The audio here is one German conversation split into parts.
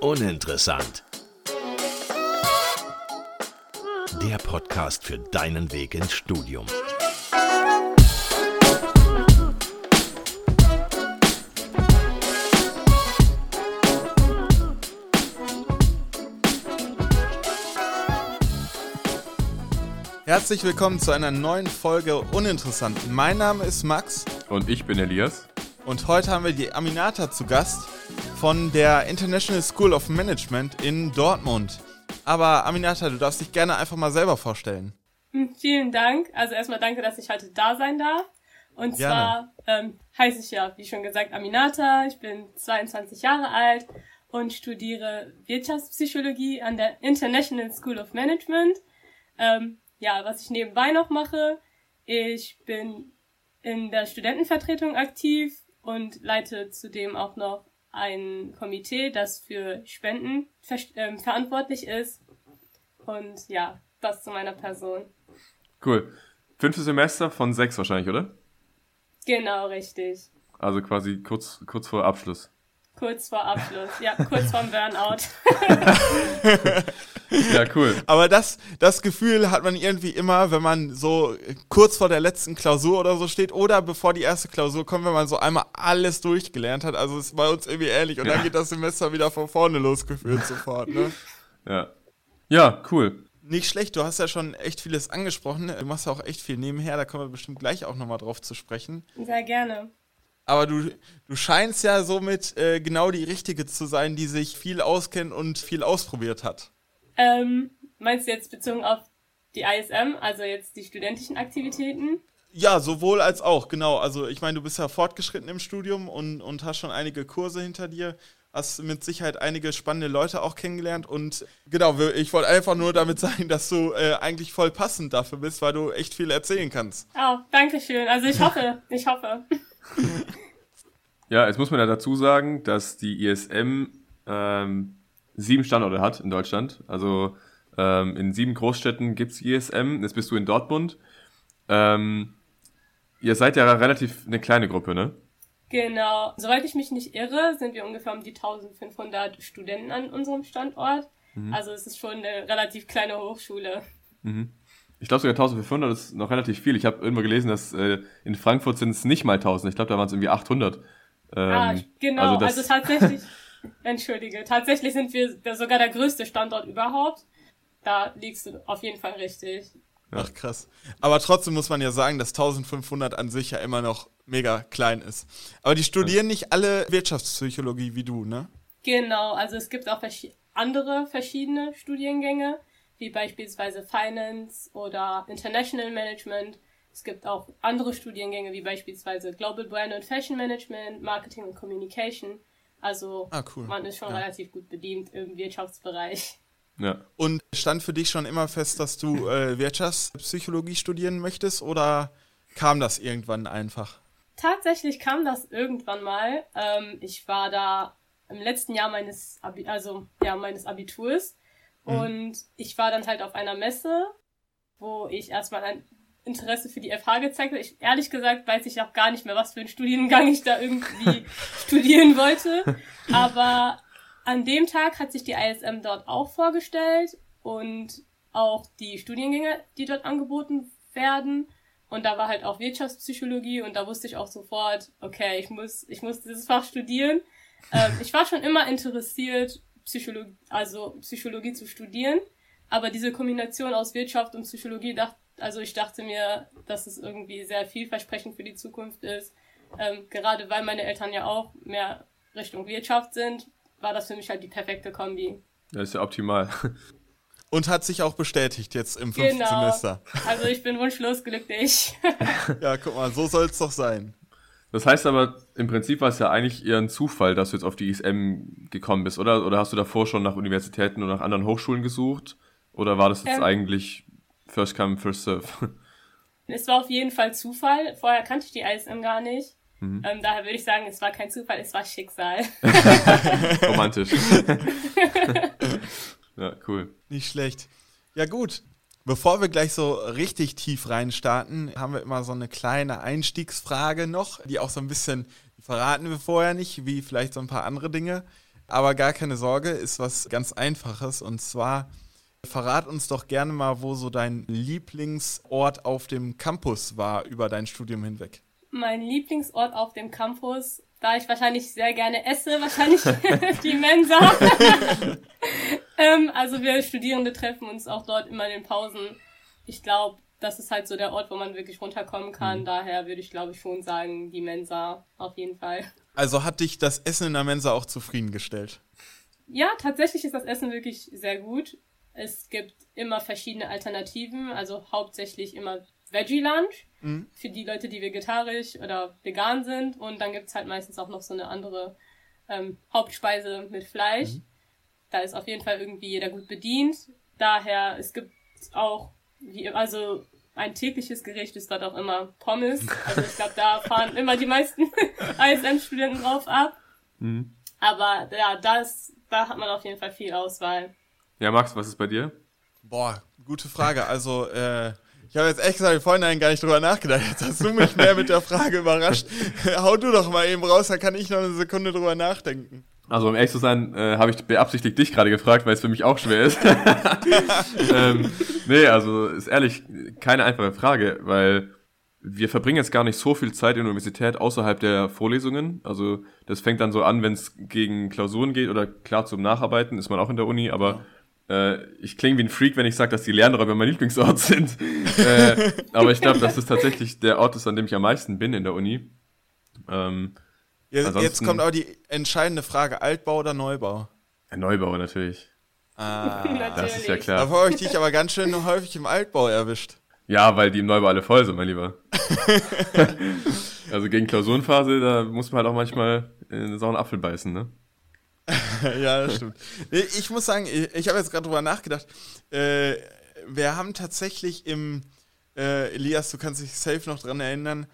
Uninteressant. Der Podcast für deinen Weg ins Studium. Herzlich willkommen zu einer neuen Folge Uninteressant. Mein Name ist Max Und ich bin Elias. und heute haben wir die Aminata zu Gast von der International School of Management in Dortmund. Aber Aminata, du darfst dich gerne einfach mal selber vorstellen. Hm, Vielen Dank. Also erstmal danke, dass ich heute da sein darf. Und Gerne. zwar ähm, heiße ich ja, wie schon gesagt, Aminata. Ich bin 22 Jahre alt und studiere Wirtschaftspsychologie an der International School of Management. Ähm, ja, was ich nebenbei noch mache, ich bin in der Studentenvertretung aktiv und leite zudem auch noch ein Komitee, das für Spenden ver ähm, verantwortlich ist. Und ja, das zu meiner Person. Cool. Fünftes Semester von sechs wahrscheinlich, oder? Genau, richtig. Also quasi kurz, kurz vor Abschluss. Kurz vor Abschluss. Ja, kurz vorm Burnout. Ja, cool. Aber das, das Gefühl hat man irgendwie immer, wenn man so kurz vor der letzten Klausur oder so steht oder bevor die erste Klausur kommt, wenn man so einmal alles durchgelernt hat. Also es ist bei uns irgendwie ähnlich. Und dann Ja. geht das Semester wieder von vorne losgeführt sofort. Ne? Ja. Ja, cool. Nicht schlecht, du hast ja schon echt vieles angesprochen. Du machst ja auch echt viel nebenher, da kommen wir bestimmt gleich auch nochmal drauf zu sprechen. Sehr gerne. Aber du, du scheinst ja somit äh, genau die Richtige zu sein, die sich viel auskennt und viel ausprobiert hat. Ähm, meinst du jetzt bezogen auf die ISM, also jetzt die studentischen Aktivitäten? Ja, sowohl als auch, genau. Also ich meine, du bist ja fortgeschritten im Studium und, und hast schon einige Kurse hinter dir, hast mit Sicherheit einige spannende Leute auch kennengelernt und genau, ich wollte einfach nur damit sagen, dass du äh, eigentlich voll passend dafür bist, weil du echt viel erzählen kannst. Oh, danke schön. Also ich hoffe, ich hoffe. Ja, jetzt muss man ja dazu sagen, dass die ISM ähm, sieben Standorte hat in Deutschland. Also ähm, in sieben Großstädten gibt's ISM. Jetzt bist du in Dortmund. Ähm, ihr seid ja relativ eine kleine Gruppe, ne? Genau. Soweit ich mich nicht irre, sind wir ungefähr um die 1500 Studenten an unserem Standort. Also es ist schon eine relativ kleine Hochschule. Ich glaube sogar 1500 ist noch relativ viel. Ich habe irgendwo gelesen, dass äh, in Frankfurt sind es nicht mal 1000. Ich glaube, da waren es irgendwie 800. Ähm, Ah, genau, das- also, tatsächlich, entschuldige, tatsächlich sind wir sogar der größte Standort überhaupt. Da liegst du auf jeden Fall richtig. Ach krass. Aber trotzdem muss man ja sagen, dass 1500 an sich ja immer noch mega klein ist. Aber die studieren nicht alle Wirtschaftspsychologie wie du, ne? Genau, also es gibt auch verschi andere verschiedene Studiengänge, wie beispielsweise Finance oder International Management. Es gibt auch andere Studiengänge, wie beispielsweise Global Brand and Fashion Management, Marketing und Communication. Also Ah, cool. man ist schon Ja. relativ gut bedient im Wirtschaftsbereich. ja. Und stand für dich schon immer fest, dass du äh, Wirtschaftspsychologie studieren möchtest oder kam das irgendwann einfach? Tatsächlich kam das irgendwann mal. Ähm, ich war da im letzten Jahr meines Abi also ja meines Abiturs und ich war dann halt auf einer Messe, wo ich erstmal ein Interesse für die FH gezeigt habe. Ich, ehrlich gesagt weiß ich auch gar nicht mehr, was für einen Studiengang ich da irgendwie studieren wollte. Aber an dem Tag hat sich die ISM dort auch vorgestellt und auch die Studiengänge, die dort angeboten werden. Und da war halt auch Wirtschaftspsychologie und da wusste ich auch sofort, okay, ich muss, ich muss dieses Fach studieren. Ähm, ich war schon immer interessiert, Psychologie, also Psychologie zu studieren, aber diese Kombination aus Wirtschaft und Psychologie, dacht, also ich dachte mir, dass es irgendwie sehr vielversprechend für die Zukunft ist. Ähm, gerade weil meine Eltern ja auch mehr Richtung Wirtschaft sind, war das für mich halt die perfekte Kombi. Das ist ja optimal. Und hat sich auch bestätigt jetzt im fünften Genau. Semester. Also ich bin wunschlos glücklich. Ja, guck mal, so soll es doch sein. Das heißt aber, im Prinzip war es ja eigentlich eher ein Zufall, dass du jetzt auf die ISM gekommen bist, oder? Oder hast du davor schon nach Universitäten oder nach anderen Hochschulen gesucht? Oder war das jetzt Ähm. eigentlich First Come, First Serve? Es war auf jeden Fall Zufall. Vorher kannte ich die ISM gar nicht. Ähm, daher würde ich sagen, es war kein Zufall, es war Schicksal. Romantisch. ja, cool. Nicht schlecht. Ja, gut. Bevor wir gleich so richtig tief reinstarten, haben wir immer so eine kleine Einstiegsfrage noch, die auch so ein bisschen, verraten wir vorher nicht, wie vielleicht so ein paar andere Dinge. Aber gar keine Sorge, ist was ganz Einfaches. Und zwar verrat uns doch gerne mal, wo so dein Lieblingsort auf dem Campus war über dein Studium hinweg. Mein Lieblingsort auf dem Campus, da ich wahrscheinlich sehr gerne esse, wahrscheinlich die Mensa. ähm, also wir Studierende treffen uns auch dort immer in den Pausen. Ich glaube, das ist halt so der Ort, wo man wirklich runterkommen kann. Mhm. Daher würde ich, glaube ich, schon sagen, die Mensa auf jeden Fall. Also hat dich das Essen in der Mensa auch zufriedengestellt? Ja, tatsächlich ist das Essen wirklich sehr gut. Es gibt immer verschiedene Alternativen, also hauptsächlich immer Veggie Lunch mhm. für die Leute, die vegetarisch oder vegan sind. Und dann gibt's halt meistens auch noch so eine andere ähm, Hauptspeise mit Fleisch. Mhm. Da ist auf jeden Fall irgendwie jeder gut bedient. Daher, es gibt auch, wie, also ein tägliches Gericht ist dort auch immer Pommes. Also ich glaube, da fahren immer die meisten ISM-Studenten drauf ab. Mhm. Aber ja, das, da hat man auf jeden Fall viel Auswahl. Ja, Max, was ist bei dir? Boah, gute Frage. Also, äh, ich habe jetzt echt gesagt, vorhin gar nicht drüber nachgedacht. Jetzt hast du mich mehr mit der Frage überrascht. Hau du doch mal eben raus, da kann ich noch eine Sekunde drüber nachdenken. Also um ehrlich zu sein, äh, habe ich beabsichtigt dich gerade gefragt, weil es für mich auch schwer ist. ähm, nee, also ist ehrlich keine einfache Frage, weil wir verbringen jetzt gar nicht so viel Zeit in der Universität außerhalb der Vorlesungen. Also das fängt dann so an, wenn es gegen Klausuren geht oder klar zum Nacharbeiten ist man auch in der Uni, aber. Äh, ich klinge wie ein Freak, wenn ich sage, dass die Lernräume mein Lieblingsort sind. äh, aber ich glaube, dass das tatsächlich der Ort ist, an dem ich am meisten bin in der Uni. Ähm, Jetzt, jetzt kommt aber die entscheidende Frage: Altbau oder Neubau? Ja, Neubau natürlich. Ah, das ist ja klar. Da habe ich dich aber ganz schön häufig im Altbau erwischt. Ja, weil die im Neubau alle voll sind, mein Lieber. also gegen Klausurenphase, da muss man halt auch manchmal in einen sauren Apfel beißen, ne? ja, das stimmt. Ich muss sagen, ich, habe jetzt gerade drüber nachgedacht. Äh, wir haben tatsächlich im, äh, Elias, du kannst dich safe noch dran erinnern,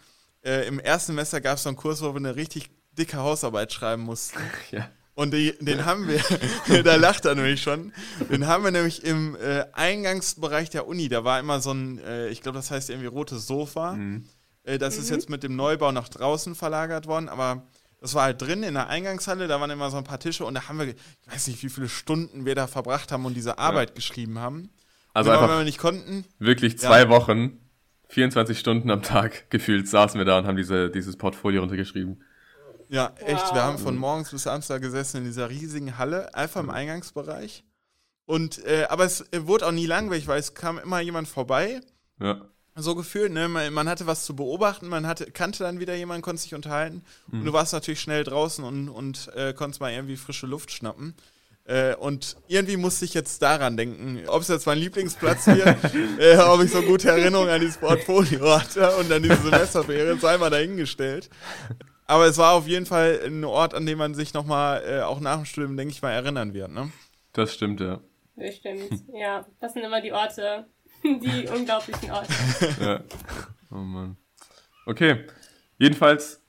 äh, im ersten Semester gab es so einen Kurs, wo wir eine richtig dicke Hausarbeit schreiben mussten. Ja. Und die, den haben wir, da lacht er nämlich schon, den haben wir nämlich im äh, Eingangsbereich der Uni, da war immer so ein, äh, ich glaube, das heißt irgendwie rotes Sofa. Mhm. Äh, das mhm. ist jetzt mit dem Neubau nach draußen verlagert worden, aber das war halt drin in der Eingangshalle, da waren immer so ein paar Tische und da haben wir, ich weiß nicht, wie viele Stunden wir da verbracht haben und diese Arbeit ja. geschrieben haben. Also genau, einfach, wenn wir nicht konnten. Wirklich zwei ja. Wochen, 24 Stunden am Tag gefühlt saßen wir da und haben diese, dieses Portfolio runtergeschrieben. Ja, echt. Wow. Wir haben von morgens bis abends da gesessen in dieser riesigen Halle, einfach im Eingangsbereich. Und, äh, aber es wurde auch nie langweilig, weil es kam immer jemand vorbei. Ja. So gefühlt, ne? Man, man, hatte was zu beobachten, man hatte, kannte dann wieder jemanden, konnte sich unterhalten. Mhm. Und du warst natürlich schnell draußen und, und äh, konntest mal irgendwie frische Luft schnappen. Äh, und irgendwie musste ich jetzt daran denken, ob es jetzt mein Lieblingsplatz wird, äh, ob ich so gute Erinnerungen an dieses Portfolio hatte und an diese Semesterferien, sei mal dahingestellt. Aber es war auf jeden Fall ein Ort, an dem man sich nochmal, äh, auch nach dem Studium, denke ich mal, erinnern wird, ne? Das stimmt, ja. Das stimmt, ja. Das sind immer die Orte, die unglaublichen Orte. ja. Oh Mann. Okay. Jedenfalls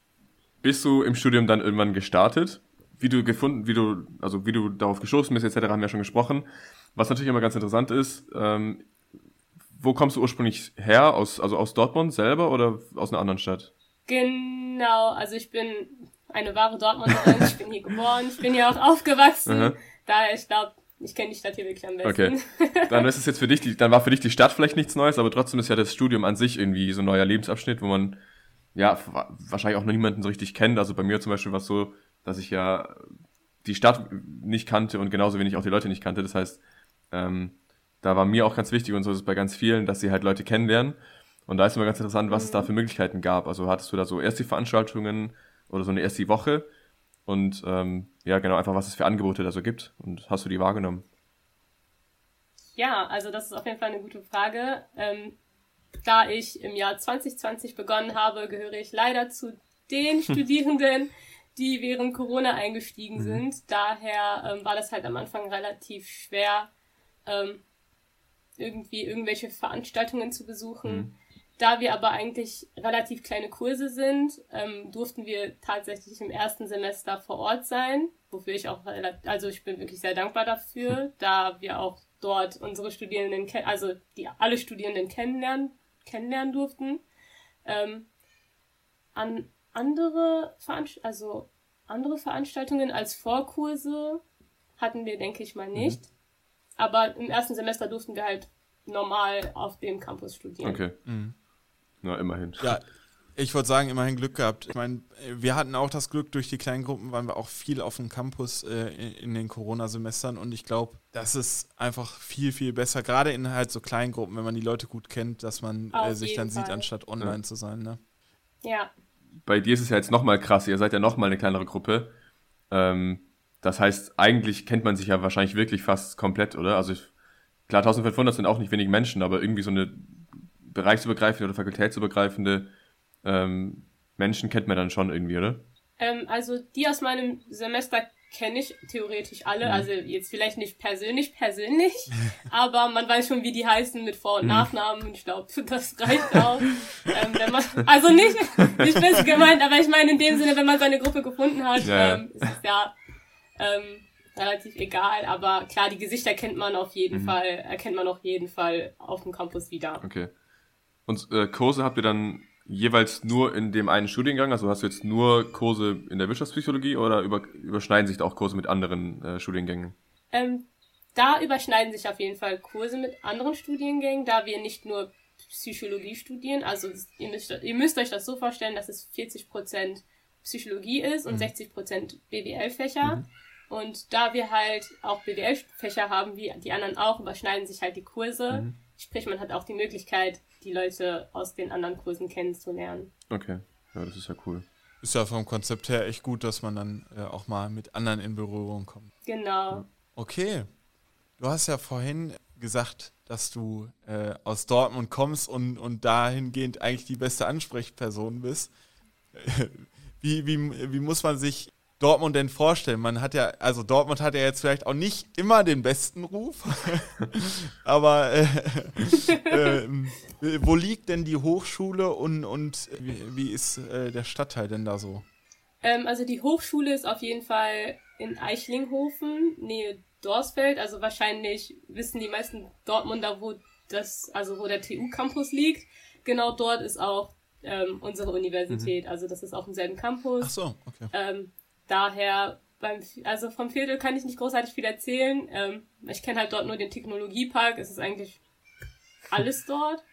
bist du im Studium dann irgendwann gestartet. Wie du gefunden, wie du, also wie du darauf gestoßen bist, etc., haben wir ja schon gesprochen. Was natürlich immer ganz interessant ist, ähm, wo kommst du ursprünglich her? Aus, also aus Dortmund selber oder aus einer anderen Stadt? Genau, also ich bin eine wahre Dortmunderin, ich bin hier geboren, ich bin hier auch aufgewachsen. Mhm. Daher, ich glaube, ich kenne die Stadt hier wirklich am besten. Okay. Dann ist es jetzt für dich, die, dann war für dich die Stadt vielleicht nichts Neues, aber trotzdem ist ja das Studium an sich irgendwie so ein neuer Lebensabschnitt, wo man ja wahrscheinlich auch noch niemanden so richtig kennt. Also bei mir zum Beispiel war es so, dass ich ja die Stadt nicht kannte und genauso wenig auch die Leute nicht kannte. Das heißt, ähm, da war mir auch ganz wichtig und so ist es bei ganz vielen, dass sie halt Leute kennenlernen. Und da ist immer ganz interessant, was es da für Möglichkeiten gab. Also hattest du da so erste Veranstaltungen oder so eine erste Woche und ähm, ja, genau, einfach was es für Angebote da so gibt und hast du die wahrgenommen? Ja, also das ist auf jeden Fall eine gute Frage. Ähm, da ich im Jahr 2020 begonnen habe, gehöre ich leider zu den Studierenden, die während Corona eingestiegen mhm. sind. Daher ähm, war das halt am Anfang relativ schwer, ähm, irgendwie irgendwelche Veranstaltungen zu besuchen. Mhm. Da wir aber eigentlich relativ kleine Kurse sind, ähm, durften wir tatsächlich im ersten Semester vor Ort sein, wofür ich auch, also ich bin wirklich sehr dankbar dafür, da wir auch dort unsere Studierenden, also die alle Studierenden kennenlernen, kennenlernen durften. Ähm, an andere Veranstaltungen, also andere Veranstaltungen als Vorkurse hatten wir, denke ich mal, nicht. Mhm. Aber im ersten Semester durften wir halt normal auf dem Campus studieren. Okay. Mhm. Na, immerhin. Ja, ich wollte sagen, immerhin Glück gehabt. Ich meine, wir hatten auch das Glück, durch die kleinen Gruppen waren wir auch viel auf dem Campus äh, in den Corona-Semestern und ich glaube, das ist einfach viel, viel besser, gerade in halt so kleinen Gruppen, wenn man die Leute gut kennt, dass man äh, sich dann Fall. sieht, anstatt online ja. zu sein. Ne? Ja. Bei dir ist es ja jetzt nochmal krass, ihr seid ja nochmal eine kleinere Gruppe. Ähm, das heißt, eigentlich kennt man sich ja wahrscheinlich wirklich fast komplett, oder? Also ich, klar, 1500 sind auch nicht wenig Menschen, aber irgendwie so eine bereichsübergreifende oder fakultätsübergreifende ähm, Menschen kennt man dann schon irgendwie, oder? Ähm, also die aus meinem Semester kenne ich theoretisch alle. Mhm. Also jetzt vielleicht nicht persönlich, persönlich, aber man weiß schon, wie die heißen mit Vor- und mhm. Nachnamen. Ich glaube, das reicht auch. ähm, wenn man, also nicht, nicht böse gemeint, aber ich meine in dem Sinne, wenn man seine Gruppe gefunden hat, ja. ähm, ist es ja ähm, relativ egal. Aber klar, die Gesichter kennt man auf jeden mhm. Fall, erkennt man auf jeden Fall auf dem Campus wieder. Okay. Und äh, Kurse habt ihr dann jeweils nur in dem einen Studiengang? Also hast du jetzt nur Kurse in der Wirtschaftspsychologie oder über, überschneiden sich da auch Kurse mit anderen äh, Studiengängen? Ähm, da überschneiden sich auf jeden Fall Kurse mit anderen Studiengängen, da wir nicht nur Psychologie studieren. Also ihr müsst, ihr müsst euch das so vorstellen, dass es 40% Psychologie ist und mhm. 60% BWL-Fächer. Mhm. Und da wir halt auch BWL-Fächer haben, wie die anderen auch, überschneiden sich halt die Kurse. Mhm. Sprich, man hat auch die Möglichkeit, die Leute aus den anderen Kursen kennenzulernen. Okay, ja, das ist ja cool. Ist ja vom Konzept her echt gut, dass man dann äh, auch mal mit anderen in Berührung kommt. Genau. Okay. Du hast ja vorhin gesagt, dass du äh, aus Dortmund kommst und, und dahingehend eigentlich die beste Ansprechperson bist. wie, wie, wie muss man sich Dortmund denn vorstellen? Man hat ja, also Dortmund hat ja jetzt vielleicht auch nicht immer den besten Ruf, aber äh, äh, wo liegt denn die Hochschule und, und wie, wie ist äh, der Stadtteil denn da so? Ähm, also die Hochschule ist auf jeden Fall in Eichlinghofen, Nähe Dorsfeld. Also wahrscheinlich wissen die meisten Dortmunder, wo das, also wo der TU-Campus liegt. Genau dort ist auch ähm, unsere Universität. Mhm. Also das ist auf demselben Campus. Ach so, okay. Ähm, daher, beim, also vom Viertel kann ich nicht großartig viel erzählen. Ähm, ich kenne halt dort nur den Technologiepark. Es ist eigentlich alles dort.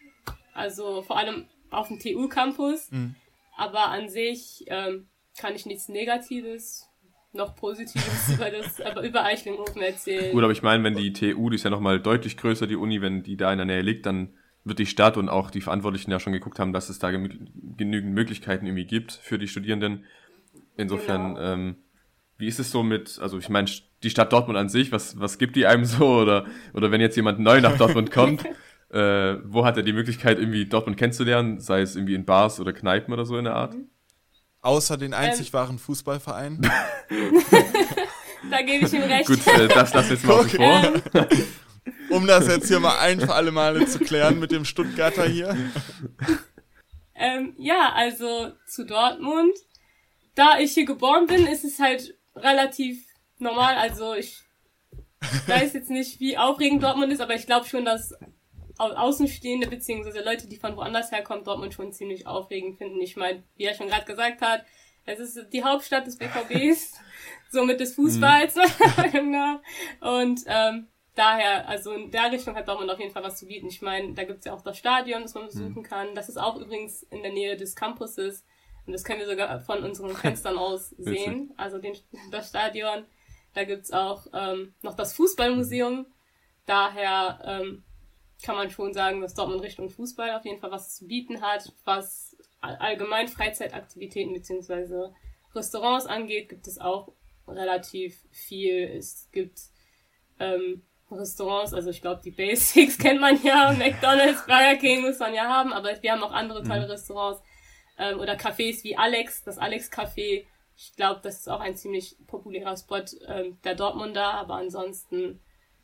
Also vor allem auf dem TU-Campus. Mhm. Aber an sich ähm, kann ich nichts Negatives noch Positives über das, aber über Eichlinghofen erzählen. Gut, aber ich meine, wenn die TU, die ist ja nochmal deutlich größer, die Uni, wenn die da in der Nähe liegt, dann wird die Stadt und auch die Verantwortlichen ja schon geguckt haben, dass es da genügend Möglichkeiten irgendwie gibt für die Studierenden. Insofern, genau. ähm, wie ist es so mit, also ich meine, die Stadt Dortmund an sich, was, was gibt die einem so? Oder, oder wenn jetzt jemand neu nach Dortmund kommt, äh, wo hat er die Möglichkeit, irgendwie Dortmund kennenzulernen, sei es irgendwie in Bars oder Kneipen oder so in der Art? Mhm. Außer den einzig ähm. wahren Fußballverein. da gebe ich ihm recht. Gut, äh, das lass jetzt mal okay. vor. um das jetzt hier mal ein für alle Male zu klären mit dem Stuttgarter hier. Ähm, ja, also zu Dortmund da ich hier geboren bin, ist es halt relativ normal. Also ich weiß jetzt nicht, wie aufregend Dortmund ist, aber ich glaube schon, dass Außenstehende beziehungsweise Leute, die von woanders herkommen, Dortmund schon ziemlich aufregend finden. Ich meine, wie er schon gerade gesagt hat, es ist die Hauptstadt des BVBs, somit des Fußballs. Mhm. Und ähm, daher, also in der Richtung hat Dortmund auf jeden Fall was zu bieten. Ich meine, da gibt's ja auch das Stadion, das man besuchen mhm. kann. Das ist auch übrigens in der Nähe des Campuses. Und das können wir sogar von unseren Fenstern aus sehen. Also den, das Stadion. Da gibt's auch ähm, noch das Fußballmuseum. Daher ähm, kann man schon sagen, dass Dortmund Richtung Fußball auf jeden Fall was zu bieten hat. Was allgemein Freizeitaktivitäten beziehungsweise Restaurants angeht, gibt es auch relativ viel. Es gibt ähm, Restaurants, also ich glaube, die Basics kennt man ja, McDonalds, Burger King muss man ja haben, aber wir haben auch andere tolle mhm. Restaurants ähm, oder Cafés wie Alex, das Alex Café. Ich glaube, das ist auch ein ziemlich populärer Spot ähm, der Dortmunder, aber ansonsten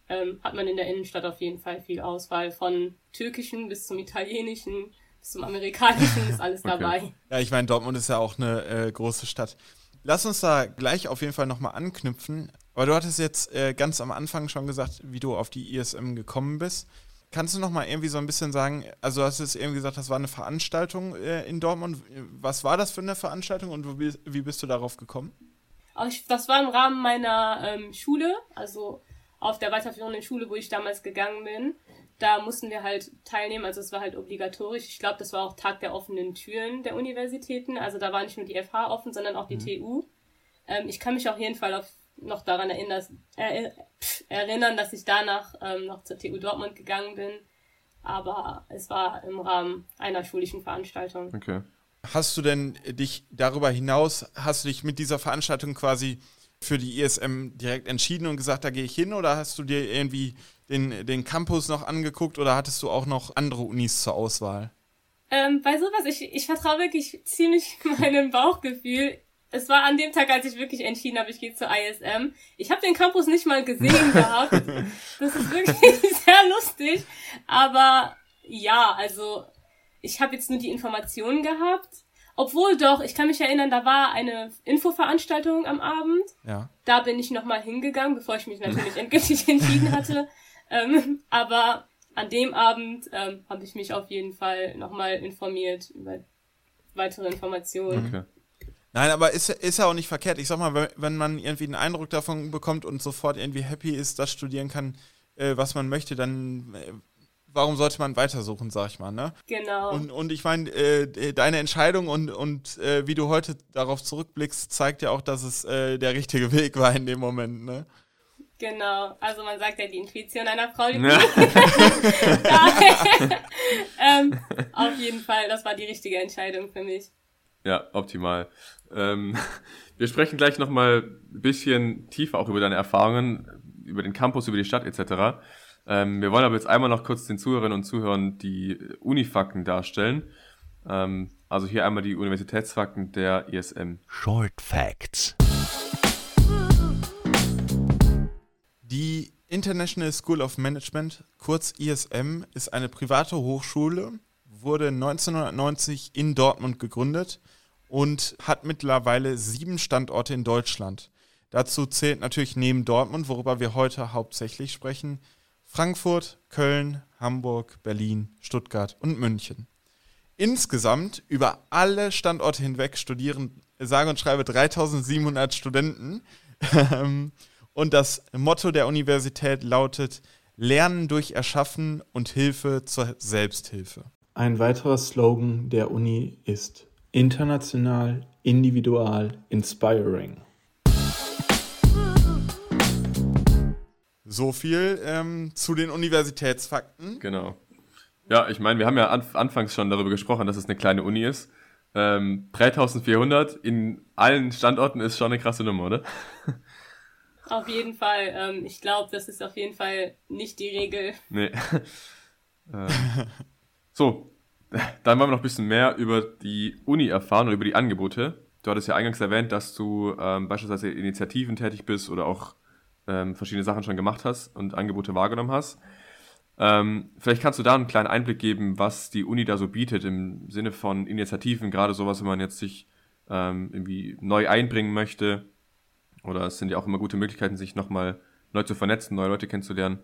ähm, hat man in der Innenstadt auf jeden Fall viel Auswahl von türkischen bis zum italienischen bis zum amerikanischen ist alles okay. dabei. Ja, ich meine, Dortmund ist ja auch eine äh, große Stadt. Lass uns da gleich auf jeden Fall nochmal anknüpfen. Aber du hattest jetzt äh, ganz am Anfang schon gesagt, wie du auf die ISM gekommen bist. Kannst du noch mal irgendwie so ein bisschen sagen, also du hast jetzt eben gesagt, das war eine Veranstaltung äh, in Dortmund. Was war das für eine Veranstaltung und wie, wie bist du darauf gekommen? das war im Rahmen meiner ähm, Schule, also auf der weiterführenden Schule, wo ich damals gegangen bin. Da mussten wir halt teilnehmen, also es war halt obligatorisch. Ich glaube, das war auch Tag der offenen Türen der Universitäten. Also da war nicht nur die FH offen, sondern auch die mhm. TU. Ähm, ich kann mich auf jeden Fall auf, noch daran erinnern, dass, äh, erinnern, dass ich danach ähm, noch zur TU Dortmund gegangen bin. Aber es war im Rahmen einer schulischen Veranstaltung. Okay. Hast du denn dich darüber hinaus, hast du dich mit dieser Veranstaltung quasi für die ISM direkt entschieden und gesagt, da gehe ich hin oder hast du dir irgendwie den, den Campus noch angeguckt oder hattest du auch noch andere Unis zur Auswahl? Ähm, bei sowas, ich, ich vertraue wirklich ziemlich meinem Bauchgefühl. Es war an dem Tag, als ich wirklich entschieden habe, ich gehe zur ISM. Ich habe den Campus nicht mal gesehen gehabt. Das ist wirklich sehr lustig. Aber ja, also ich habe jetzt nur die Informationen gehabt. Obwohl doch, ich kann mich erinnern, da war eine Infoveranstaltung am Abend. Ja. Da bin ich nochmal hingegangen, bevor ich mich natürlich endgültig entschieden hatte. Ähm, aber an dem Abend ähm, habe ich mich auf jeden Fall nochmal informiert über weitere Informationen. Okay. Nein, aber ist, ist ja auch nicht verkehrt. Ich sag mal, wenn man irgendwie einen Eindruck davon bekommt und sofort irgendwie happy ist, das studieren kann, äh, was man möchte, dann äh, warum sollte man weitersuchen, sag ich mal, ne? Genau. Und, und ich meine, äh, deine Entscheidung und, und äh, wie du heute darauf zurückblickst, zeigt ja auch, dass es äh, der richtige Weg war in dem Moment, ne? Genau, also man sagt ja, die Intuition einer Frau liegt ja. ähm, Auf jeden Fall, das war die richtige Entscheidung für mich. Ja, optimal. Ähm, wir sprechen gleich nochmal ein bisschen tiefer auch über deine Erfahrungen, über den Campus, über die Stadt etc. Ähm, wir wollen aber jetzt einmal noch kurz den Zuhörerinnen und Zuhörern die Unifakten darstellen. Ähm, also hier einmal die Universitätsfakten der ISM. Short Facts. Die International School of Management, kurz ISM, ist eine private Hochschule, wurde 1990 in Dortmund gegründet und hat mittlerweile sieben Standorte in Deutschland. Dazu zählt natürlich neben Dortmund, worüber wir heute hauptsächlich sprechen, Frankfurt, Köln, Hamburg, Berlin, Stuttgart und München. Insgesamt über alle Standorte hinweg studieren sage und schreibe 3700 Studenten. und das Motto der Universität lautet Lernen durch Erschaffen und Hilfe zur Selbsthilfe. Ein weiterer Slogan der Uni ist International, individual, inspiring. So viel ähm, zu den Universitätsfakten. Genau. Ja, ich meine, wir haben ja anf anfangs schon darüber gesprochen, dass es eine kleine Uni ist. Ähm, 3400 in allen Standorten ist schon eine krasse Nummer, oder? Auf jeden Fall. Ähm, ich glaube, das ist auf jeden Fall nicht die Regel. Nee. ähm, so, dann wollen wir noch ein bisschen mehr über die Uni erfahren und über die Angebote. Du hattest ja eingangs erwähnt, dass du ähm, beispielsweise Initiativen tätig bist oder auch ähm, verschiedene Sachen schon gemacht hast und Angebote wahrgenommen hast. Ähm, vielleicht kannst du da einen kleinen Einblick geben, was die Uni da so bietet im Sinne von Initiativen, gerade sowas, wenn man jetzt sich ähm, irgendwie neu einbringen möchte. Oder es sind ja auch immer gute Möglichkeiten, sich nochmal neu zu vernetzen, neue Leute kennenzulernen.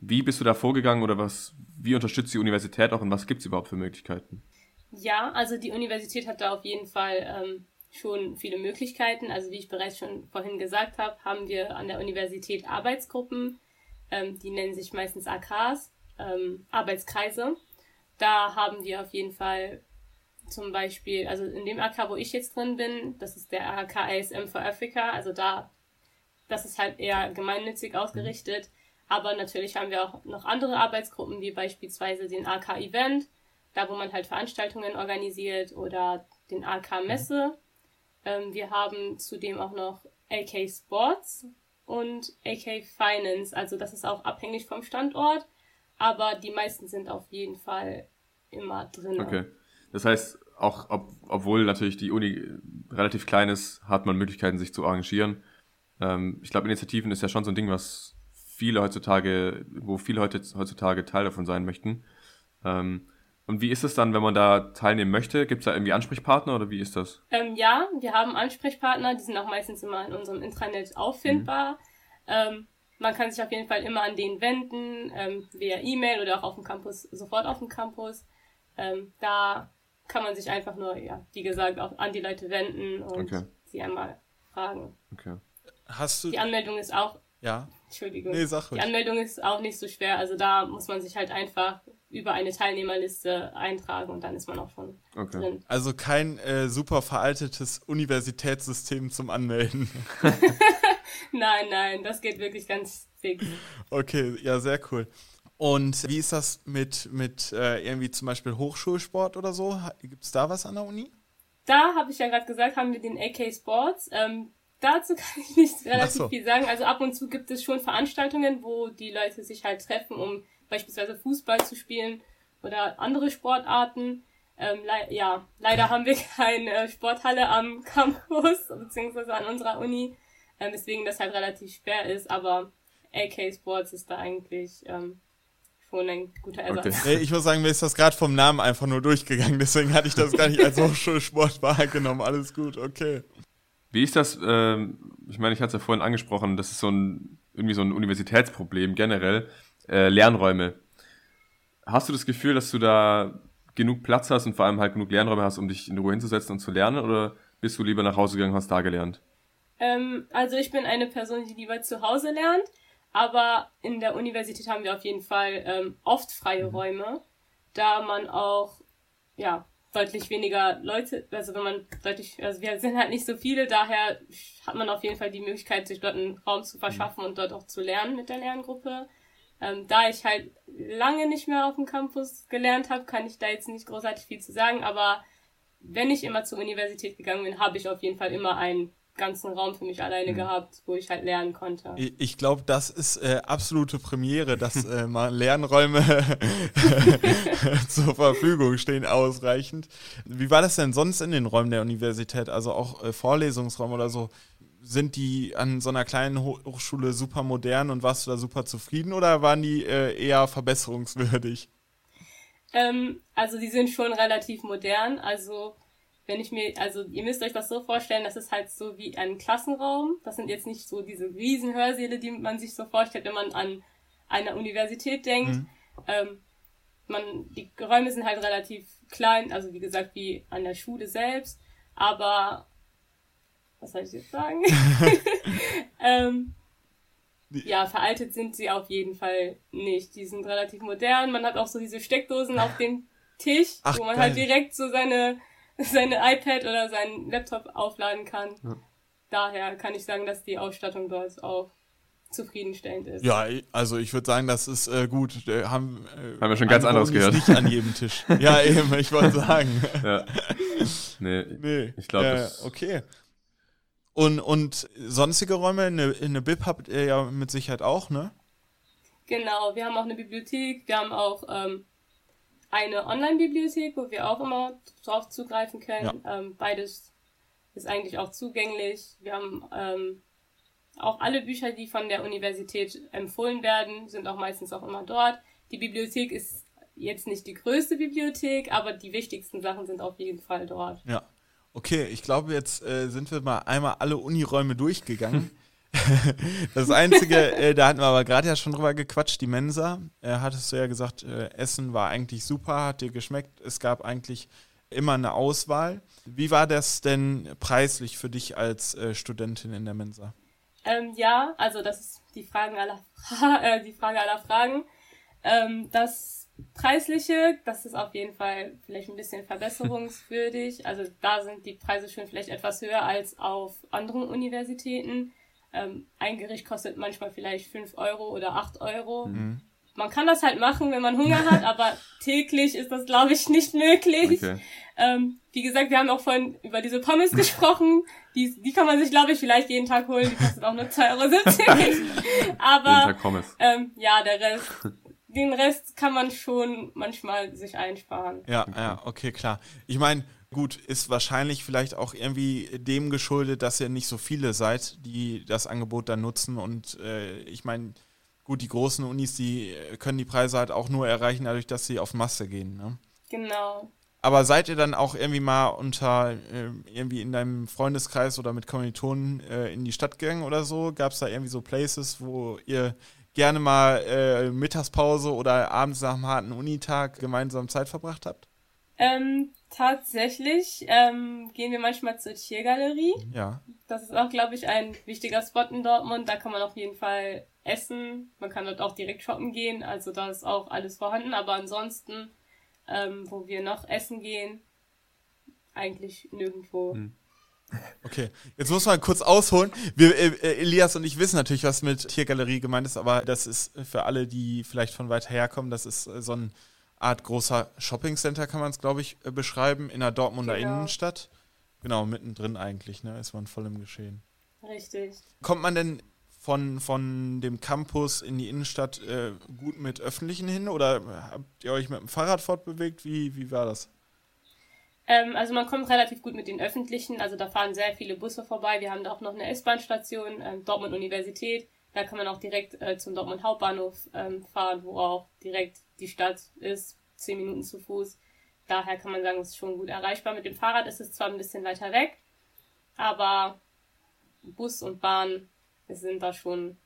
Wie bist du da vorgegangen oder was, wie unterstützt die Universität auch und was gibt es überhaupt für Möglichkeiten? Ja, also die Universität hat da auf jeden Fall ähm, schon viele Möglichkeiten. Also wie ich bereits schon vorhin gesagt habe, haben wir an der Universität Arbeitsgruppen, ähm, die nennen sich meistens AKs, ähm, Arbeitskreise. Da haben wir auf jeden Fall zum Beispiel, also in dem AK, wo ich jetzt drin bin, das ist der AK ASM for Africa, also da, das ist halt eher gemeinnützig ausgerichtet. Aber natürlich haben wir auch noch andere Arbeitsgruppen, wie beispielsweise den AK Event, da wo man halt Veranstaltungen organisiert oder den AK Messe. Ähm, wir haben zudem auch noch AK Sports und AK Finance. Also das ist auch abhängig vom Standort, aber die meisten sind auf jeden Fall immer drin. Okay. Das heißt, auch ob, obwohl natürlich die Uni relativ klein ist, hat man Möglichkeiten, sich zu arrangieren. Ähm, ich glaube, Initiativen ist ja schon so ein Ding, was viele heutzutage, wo viele heutzutage Teil davon sein möchten. Ähm, und wie ist es dann, wenn man da teilnehmen möchte? Gibt es da irgendwie Ansprechpartner oder wie ist das? Ähm, ja, wir haben Ansprechpartner, die sind auch meistens immer in unserem Intranet auffindbar. Mhm. Ähm, man kann sich auf jeden Fall immer an den wenden, ähm, via E-Mail oder auch auf dem Campus, sofort auf dem Campus. Ähm, da kann man sich einfach nur, ja, wie gesagt, auch an die Leute wenden und okay. sie einmal fragen. Okay. Hast du. Die Anmeldung ist auch, ja. Entschuldigung, Nee, sag die ruhig. Anmeldung ist auch nicht so schwer. Also da muss man sich halt einfach über eine Teilnehmerliste eintragen und dann ist man auch schon Okay. drin. Also kein äh, super veraltetes Universitätssystem zum Anmelden. Nein, nein, das geht wirklich ganz fix. Okay, ja, sehr cool. Und wie ist das mit, mit äh, irgendwie zum Beispiel Hochschulsport oder so? Gibt es da was an der Uni? Da habe ich ja gerade gesagt, haben wir den AK Sports. Ähm, dazu kann ich nicht relativ so. viel sagen. Also ab und zu gibt es schon Veranstaltungen, wo die Leute sich halt treffen, um beispielsweise Fußball zu spielen oder andere Sportarten. Ähm, lei ja, leider haben wir keine äh, Sporthalle am Campus, beziehungsweise an unserer Uni, ähm, weswegen das halt relativ schwer ist, aber AK Sports ist da eigentlich ähm, schon ein guter Ersatz. Okay. Ich muss sagen, mir ist das gerade vom Namen einfach nur durchgegangen, deswegen hatte ich das gar nicht als Hochschulsport wahrgenommen. Alles gut, okay. Wie ist das, ähm, ich meine, ich hatte es ja vorhin angesprochen, das ist so ein, irgendwie so ein Universitätsproblem generell, äh, Lernräume. Hast du das Gefühl, dass du da genug Platz hast und vor allem halt genug Lernräume hast, um dich in Ruhe hinzusetzen und zu lernen, oder bist du lieber nach Hause gegangen und hast da gelernt? Ähm, also ich bin eine Person, die lieber zu Hause lernt, aber in der Universität haben wir auf jeden Fall ähm, oft freie Räume, da man auch ja deutlich weniger Leute, also wenn man deutlich, also wir sind halt nicht so viele, daher hat man auf jeden Fall die Möglichkeit, sich dort einen Raum zu verschaffen und dort auch zu lernen mit der Lerngruppe. Ähm, da ich halt lange nicht mehr auf dem Campus gelernt habe, kann ich da jetzt nicht großartig viel zu sagen, aber wenn ich immer zur Universität gegangen bin, habe ich auf jeden Fall immer einen ganzen Raum für mich alleine gehabt, wo ich halt lernen konnte. Ich, ich glaube, das ist äh, absolute Premiere, dass äh, mal Lernräume zur Verfügung stehen, ausreichend. Wie war das denn sonst in den Räumen der Universität? Also auch äh, Vorlesungsräume oder so? Sind die an so einer kleinen Ho Hochschule super modern und warst du da super zufrieden oder waren die äh, eher verbesserungswürdig? Ähm, also die sind schon relativ modern. Also wenn ich mir, also ihr müsst euch das so vorstellen, das ist halt so wie ein Klassenraum. Das sind jetzt nicht so diese riesen Hörsäle, die man sich so vorstellt, wenn man an eine Universität denkt. Ähm, man, die Räume sind halt relativ klein, also wie gesagt, wie an der Schule selbst. Aber was soll ich jetzt sagen? ähm, ja, veraltet sind sie auf jeden Fall nicht. Die sind relativ modern. Man hat auch so diese Steckdosen auf dem Tisch, Ach, wo man geil. halt direkt so seine, seine iPad oder seinen Laptop aufladen kann. Daher kann ich sagen, dass die Ausstattung dort auch zufriedenstellend ist. Ja, also ich würde sagen, das ist äh, gut. Äh, haben, äh, Haben wir schon ganz andere anderes gehört. Nicht an jedem Tisch. ja, eben, ich wollte sagen. Ja. Nee, Nee. Ich glaub, äh, Okay. Und, und sonstige Räume, eine, eine Bib habt ihr ja mit Sicherheit auch, ne? Genau, wir haben auch eine Bibliothek, wir haben auch ähm, eine Online-Bibliothek, wo wir auch immer drauf zugreifen können. Ähm, beides ist eigentlich auch zugänglich. Wir haben ähm, auch alle Bücher, die von der Universität empfohlen werden, sind auch meistens auch immer dort. Die Bibliothek ist jetzt nicht die größte Bibliothek, aber die wichtigsten Sachen sind auf jeden Fall dort. Ja. Okay, ich glaube, jetzt äh, sind wir mal einmal alle Uniräume durchgegangen. das Einzige, äh, da hatten wir aber gerade ja schon drüber gequatscht, die Mensa. Äh, hattest du ja gesagt, äh, Essen war eigentlich super, hat dir geschmeckt. Es gab eigentlich immer eine Auswahl. Wie war das denn preislich für dich als äh, Studentin in der Mensa? Ähm, ja, also das ist die Fragen aller Fra äh, die Frage aller Fragen. Ähm, das Preisliche, das ist auf jeden Fall vielleicht ein bisschen verbesserungswürdig. Also da sind die Preise schon vielleicht etwas höher als auf anderen Universitäten. Ähm, ein Gericht kostet manchmal vielleicht 5 Euro oder 8 Euro. Man kann das halt machen, wenn man Hunger hat, aber täglich ist das, glaube ich, nicht möglich. okay. Ähm, wie gesagt, wir haben auch vorhin über diese Pommes gesprochen. Die, die kann man sich, glaube ich, vielleicht jeden Tag holen. Die kostet auch nur 2,70 Euro. Aber ähm, ja, der Rest, den Rest kann man schon manchmal sich einsparen. Ja, ja, okay, klar. Ich meine, gut, ist wahrscheinlich vielleicht auch irgendwie dem geschuldet, dass ihr nicht so viele seid, die das Angebot dann nutzen. Und äh, ich meine, gut, die großen Unis, die äh, können die Preise halt auch nur erreichen, dadurch, dass sie auf Masse gehen. Ne? Genau. Aber seid ihr dann auch irgendwie mal unter, äh, irgendwie in deinem Freundeskreis oder mit Kommilitonen äh, in die Stadt gegangen oder so? Gab es da irgendwie so Places, wo ihr gerne mal äh, Mittagspause oder abends nach einem harten Unitag gemeinsam Zeit verbracht habt? Ähm, Tatsächlich ähm, gehen wir manchmal zur Tiergalerie. Ja. Das ist auch, glaube ich, ein wichtiger Spot in Dortmund. Da kann man auf jeden Fall essen. Man kann dort auch direkt shoppen gehen. Also da ist auch alles vorhanden. Aber ansonsten, ähm, wo wir noch essen gehen, eigentlich nirgendwo. Hm. Okay, jetzt muss man kurz ausholen. Wir, äh, äh, Elias und ich wissen natürlich, was mit Tiergalerie gemeint ist, aber das ist für alle, die vielleicht von weit herkommen, das ist äh, so eine Art großer Shoppingcenter, kann man es, glaube ich, äh, beschreiben, in der Dortmunder Genau. Innenstadt. Genau, mittendrin eigentlich, ne, ist man voll im Geschehen. Richtig. Kommt man denn von, von dem Campus in die Innenstadt äh, gut mit Öffentlichen hin oder habt ihr euch mit dem Fahrrad fortbewegt? Wie, wie war das? Ähm, also man kommt relativ gut mit den Öffentlichen, also da fahren sehr viele Busse vorbei. Wir haben da auch noch eine S-Bahn-Station, ähm, Dortmund Universität. Da kann man auch direkt äh, zum Dortmund Hauptbahnhof ähm, fahren, wo auch direkt die Stadt ist, zehn Minuten zu Fuß. Daher kann man sagen, es ist schon gut erreichbar. Mit dem Fahrrad ist es zwar ein bisschen weiter weg, aber Bus und Bahn sind da schon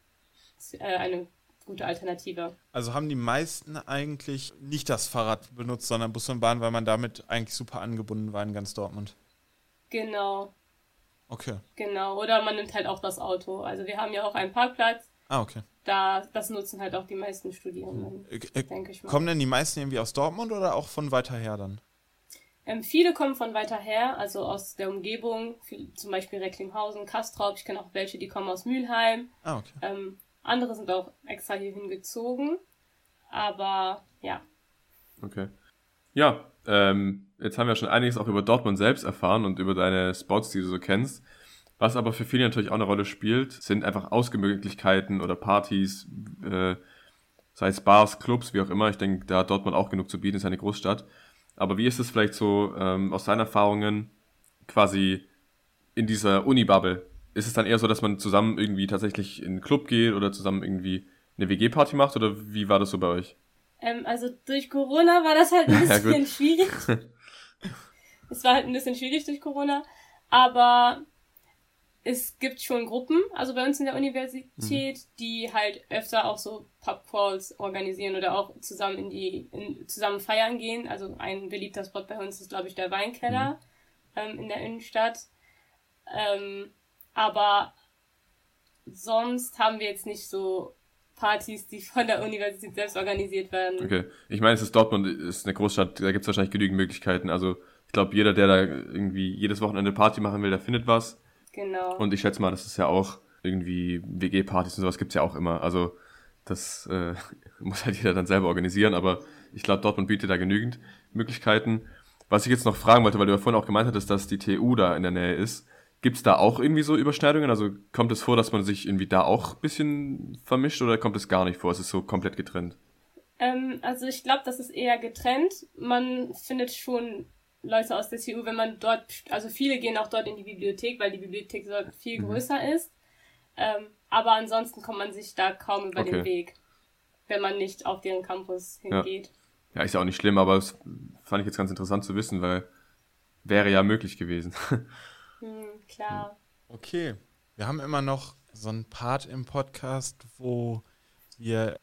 äh, eine gute Alternative. Also haben die meisten eigentlich nicht das Fahrrad benutzt, sondern Bus und Bahn, weil man damit eigentlich super angebunden war in ganz Dortmund. Genau, Okay. genau. Oder man nimmt halt auch das Auto. Also wir haben ja auch einen Parkplatz. Ah, okay. Da, das nutzen halt auch die meisten Studierenden, Äh, äh, denke ich mal. kommen denn die meisten irgendwie aus Dortmund oder auch von weiter her dann? Ähm, viele kommen von weiter her, also aus der Umgebung, viel, zum Beispiel Recklinghausen, Kastrop. Ich kenne auch welche, die kommen aus Mülheim. Ah, okay. Ähm, andere sind auch extra hierhin gezogen. Aber ja, Okay. Ja, ähm, jetzt haben wir schon einiges auch über Dortmund selbst erfahren und über deine Spots, die du so kennst. Was aber für viele natürlich auch eine Rolle spielt, sind einfach Ausgemöglichkeiten oder Partys, äh, sei es Bars, Clubs, wie auch immer. Ich denke, da hat Dortmund auch genug zu bieten, ist eine Großstadt. Aber wie ist es vielleicht so ähm, aus deinen Erfahrungen quasi in dieser Uni-Bubble? Ist es dann eher so, dass man zusammen irgendwie tatsächlich in einen Club geht oder zusammen irgendwie eine WG-Party macht oder wie war das so bei euch? Ähm, also durch Corona war das halt ein Ja, bisschen gut. schwierig. es war halt ein bisschen schwierig durch Corona. Aber es gibt schon Gruppen, also bei uns in der Universität, die halt öfter auch so Pub-Crawls organisieren oder auch zusammen in die, in, zusammen feiern gehen. Also ein beliebter Spot bei uns ist, glaube ich, der Weinkeller ähm, in der Innenstadt. Ähm, aber sonst haben wir jetzt nicht so Partys, die von der Universität selbst organisiert werden. Okay. Ich meine, es ist Dortmund, ist eine Großstadt, da gibt es wahrscheinlich genügend Möglichkeiten. Also ich glaube, jeder, der da irgendwie jedes Wochenende Party machen will, der findet was. Genau. Und ich schätze mal, das ist ja auch irgendwie WG-Partys und sowas gibt's ja auch immer. Also das äh, muss halt jeder dann selber organisieren, aber ich glaube, Dortmund bietet da genügend Möglichkeiten. Was ich jetzt noch fragen wollte, weil du ja vorhin auch gemeint hattest, dass die TU da in der Nähe ist, gibt's da auch irgendwie so Überschneidungen? Also kommt es vor, dass man sich irgendwie da auch ein bisschen vermischt oder kommt es gar nicht vor? Es ist so komplett getrennt. Ähm, also ich glaube, das ist eher getrennt. Man findet schon Leute aus der CU, wenn man dort, also viele gehen auch dort in die Bibliothek, weil die Bibliothek dort viel Mhm. größer ist. Ähm, aber ansonsten kommt man sich da kaum über Okay. den Weg, wenn man nicht auf deren Campus Ja. hingeht. Ja, ist ja auch nicht schlimm, aber das fand ich jetzt ganz interessant zu wissen, weil wäre ja möglich gewesen. Hm, klar. Okay. Wir haben immer noch so einen Part im Podcast, wo wir